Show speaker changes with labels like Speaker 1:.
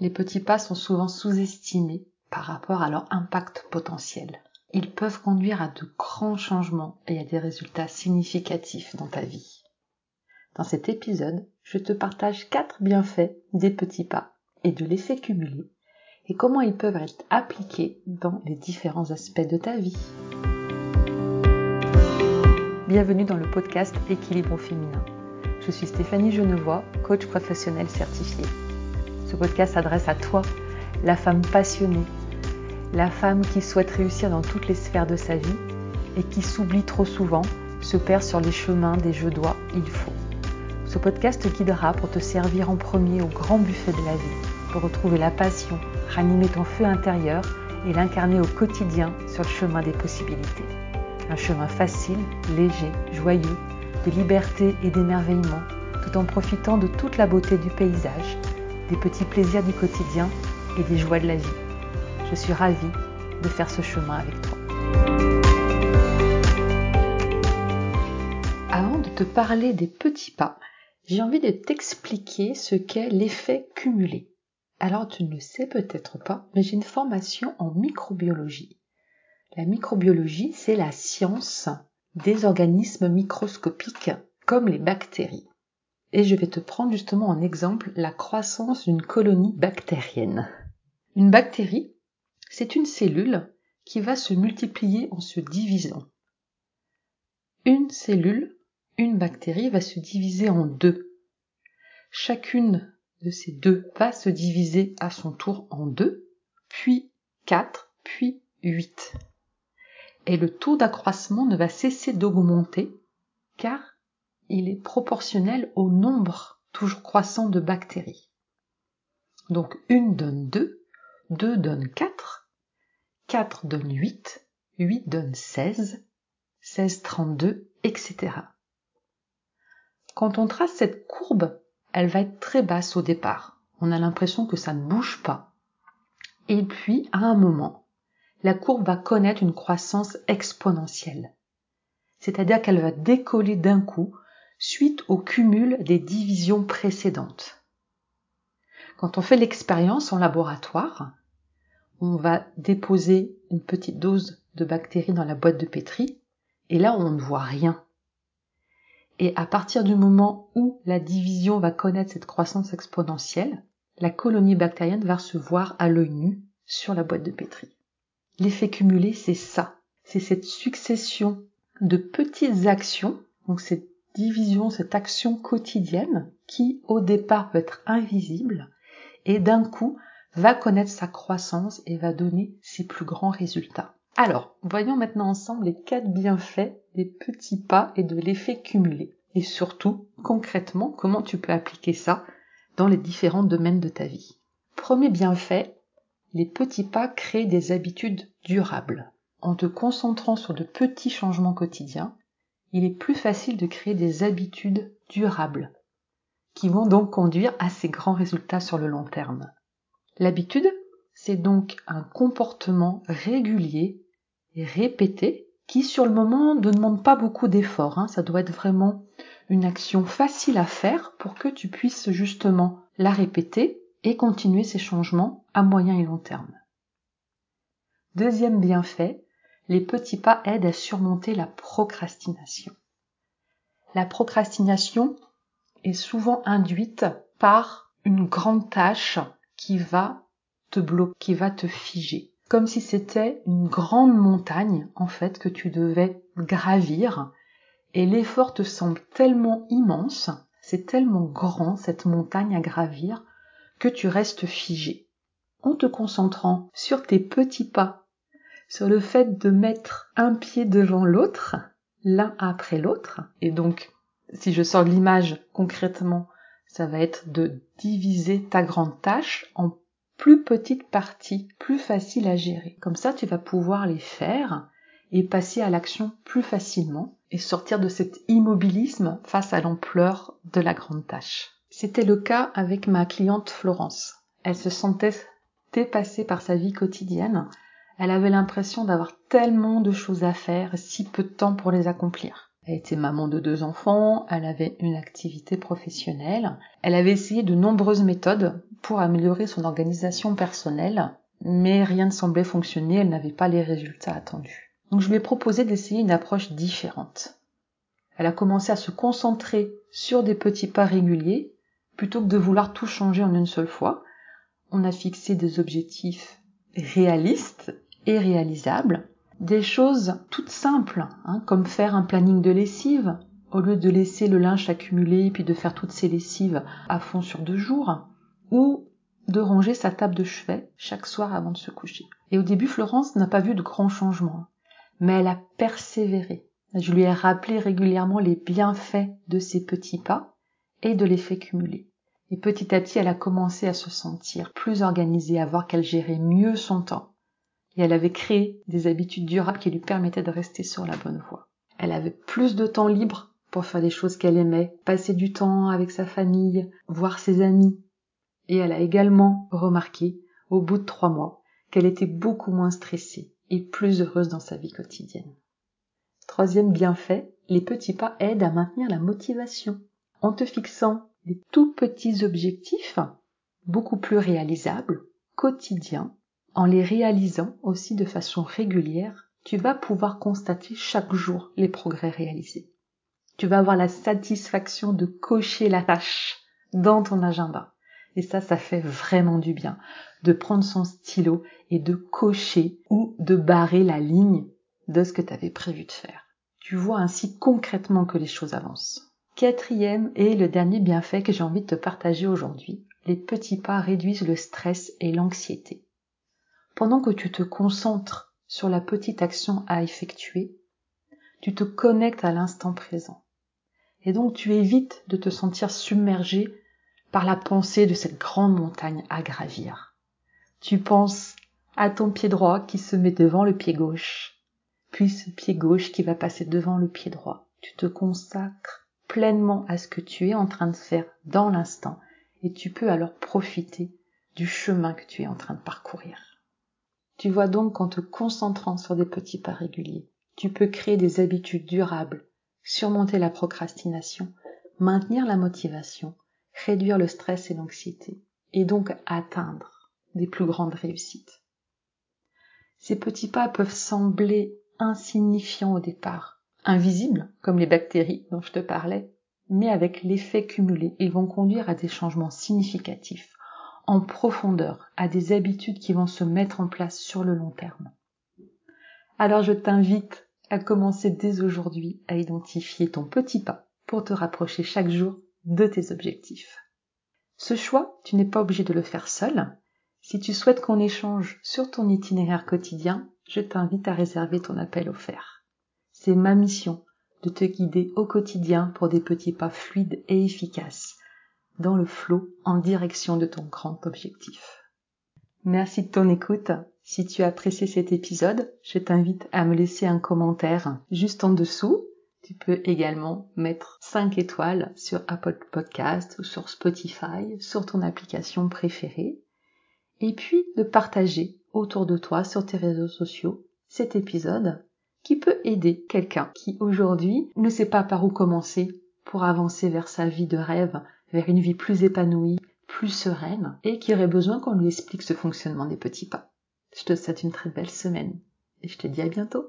Speaker 1: les petits pas sont souvent sous-estimés par rapport à leur impact potentiel. Ils peuvent conduire à de grands changements et à des résultats significatifs dans ta vie. Dans cet épisode, je te partage quatre bienfaits des petits pas et de l'effet cumulé et comment ils peuvent être appliqués dans les différents aspects de ta vie. Bienvenue dans le podcast Équilibre féminin. Je suis Stéphanie Genevois, coach professionnel certifié. Ce podcast s'adresse à toi, la femme passionnée, la femme qui souhaite réussir dans toutes les sphères de sa vie et qui s'oublie trop souvent, se perd sur les chemins des je dois, il faut. Ce podcast te guidera pour te servir en premier au grand buffet de la vie, pour retrouver la passion, ranimer ton feu intérieur et l'incarner au quotidien sur le chemin des possibilités. Un chemin facile, léger, joyeux, de liberté et d'émerveillement, tout en profitant de toute la beauté du paysage des petits plaisirs du quotidien et des joies de la vie. Je suis ravie de faire ce chemin avec toi. Avant de te parler des petits pas, j'ai envie de t'expliquer ce qu'est l'effet cumulé. Alors tu ne le sais peut-être pas, mais j'ai une formation en microbiologie. La microbiologie, c'est la science des organismes microscopiques comme les bactéries et je vais te prendre justement en exemple la croissance d'une colonie bactérienne. Une bactérie, c'est une cellule qui va se multiplier en se divisant. Une cellule, une bactérie va se diviser en deux. Chacune de ces deux va se diviser à son tour en deux, puis quatre, puis huit. Et le taux d'accroissement ne va cesser d'augmenter car il est proportionnel au nombre toujours croissant de bactéries. Donc une donne 2, 2 donne 4, 4 donne 8, 8 donne 16, 16 32, etc. Quand on trace cette courbe, elle va être très basse au départ. On a l'impression que ça ne bouge pas. Et puis, à un moment, la courbe va connaître une croissance exponentielle. C'est-à-dire qu'elle va décoller d'un coup suite au cumul des divisions précédentes. Quand on fait l'expérience en laboratoire, on va déposer une petite dose de bactéries dans la boîte de pétri et là on ne voit rien. Et à partir du moment où la division va connaître cette croissance exponentielle, la colonie bactérienne va se voir à l'œil nu sur la boîte de pétri. L'effet cumulé, c'est ça. C'est cette succession de petites actions, donc c'est division, cette action quotidienne qui au départ peut être invisible et d'un coup va connaître sa croissance et va donner ses plus grands résultats. Alors, voyons maintenant ensemble les quatre bienfaits des petits pas et de l'effet cumulé. Et surtout, concrètement, comment tu peux appliquer ça dans les différents domaines de ta vie. Premier bienfait, les petits pas créent des habitudes durables. En te concentrant sur de petits changements quotidiens, il est plus facile de créer des habitudes durables, qui vont donc conduire à ces grands résultats sur le long terme. L'habitude, c'est donc un comportement régulier et répété qui sur le moment ne demande pas beaucoup d'efforts. Hein. Ça doit être vraiment une action facile à faire pour que tu puisses justement la répéter et continuer ces changements à moyen et long terme. Deuxième bienfait, les petits pas aident à surmonter la procrastination. La procrastination est souvent induite par une grande tâche qui va te bloquer, qui va te figer. Comme si c'était une grande montagne, en fait, que tu devais gravir. Et l'effort te semble tellement immense, c'est tellement grand, cette montagne à gravir, que tu restes figé. En te concentrant sur tes petits pas sur le fait de mettre un pied devant l'autre, l'un après l'autre. Et donc, si je sors l'image concrètement, ça va être de diviser ta grande tâche en plus petites parties, plus faciles à gérer. Comme ça, tu vas pouvoir les faire et passer à l'action plus facilement et sortir de cet immobilisme face à l'ampleur de la grande tâche. C'était le cas avec ma cliente Florence. Elle se sentait dépassée par sa vie quotidienne elle avait l'impression d'avoir tellement de choses à faire, si peu de temps pour les accomplir. Elle était maman de deux enfants, elle avait une activité professionnelle, elle avait essayé de nombreuses méthodes pour améliorer son organisation personnelle, mais rien ne semblait fonctionner, elle n'avait pas les résultats attendus. Donc je lui ai proposé d'essayer une approche différente. Elle a commencé à se concentrer sur des petits pas réguliers, plutôt que de vouloir tout changer en une seule fois. On a fixé des objectifs réalistes et réalisables, des choses toutes simples, hein, comme faire un planning de lessive, au lieu de laisser le linge accumuler et puis de faire toutes ces lessives à fond sur deux jours, ou de ranger sa table de chevet chaque soir avant de se coucher. Et au début, Florence n'a pas vu de grands changements, mais elle a persévéré. Je lui ai rappelé régulièrement les bienfaits de ces petits pas et de l'effet cumulé. Et petit à petit, elle a commencé à se sentir plus organisée, à voir qu'elle gérait mieux son temps. Et elle avait créé des habitudes durables qui lui permettaient de rester sur la bonne voie. Elle avait plus de temps libre pour faire des choses qu'elle aimait, passer du temps avec sa famille, voir ses amis. Et elle a également remarqué, au bout de trois mois, qu'elle était beaucoup moins stressée et plus heureuse dans sa vie quotidienne. Troisième bienfait, les petits pas aident à maintenir la motivation. En te fixant des tout petits objectifs, beaucoup plus réalisables, quotidiens, en les réalisant aussi de façon régulière, tu vas pouvoir constater chaque jour les progrès réalisés. Tu vas avoir la satisfaction de cocher la tâche dans ton agenda. Et ça, ça fait vraiment du bien de prendre son stylo et de cocher ou de barrer la ligne de ce que tu avais prévu de faire. Tu vois ainsi concrètement que les choses avancent. Quatrième et le dernier bienfait que j'ai envie de te partager aujourd'hui, les petits pas réduisent le stress et l'anxiété. Pendant que tu te concentres sur la petite action à effectuer, tu te connectes à l'instant présent. Et donc tu évites de te sentir submergé par la pensée de cette grande montagne à gravir. Tu penses à ton pied droit qui se met devant le pied gauche, puis ce pied gauche qui va passer devant le pied droit. Tu te consacres pleinement à ce que tu es en train de faire dans l'instant et tu peux alors profiter du chemin que tu es en train de parcourir. Tu vois donc qu'en te concentrant sur des petits pas réguliers, tu peux créer des habitudes durables, surmonter la procrastination, maintenir la motivation, réduire le stress et l'anxiété, et donc atteindre des plus grandes réussites. Ces petits pas peuvent sembler insignifiants au départ, invisibles comme les bactéries dont je te parlais, mais avec l'effet cumulé, ils vont conduire à des changements significatifs, en profondeur, à des habitudes qui vont se mettre en place sur le long terme. Alors je t'invite à commencer dès aujourd'hui à identifier ton petit pas pour te rapprocher chaque jour de tes objectifs. Ce choix, tu n'es pas obligé de le faire seul. Si tu souhaites qu'on échange sur ton itinéraire quotidien, je t'invite à réserver ton appel offert. C'est ma mission de te guider au quotidien pour des petits pas fluides et efficaces dans le flot en direction de ton grand objectif. Merci de ton écoute. Si tu as apprécié cet épisode, je t'invite à me laisser un commentaire juste en dessous. Tu peux également mettre 5 étoiles sur Apple Podcast ou sur Spotify, sur ton application préférée. Et puis de partager autour de toi sur tes réseaux sociaux cet épisode qui peut aider quelqu'un qui aujourd'hui ne sait pas par où commencer pour avancer vers sa vie de rêve, vers une vie plus épanouie, plus sereine et qui aurait besoin qu'on lui explique ce fonctionnement des petits pas. Je te souhaite une très belle semaine et je te dis à bientôt.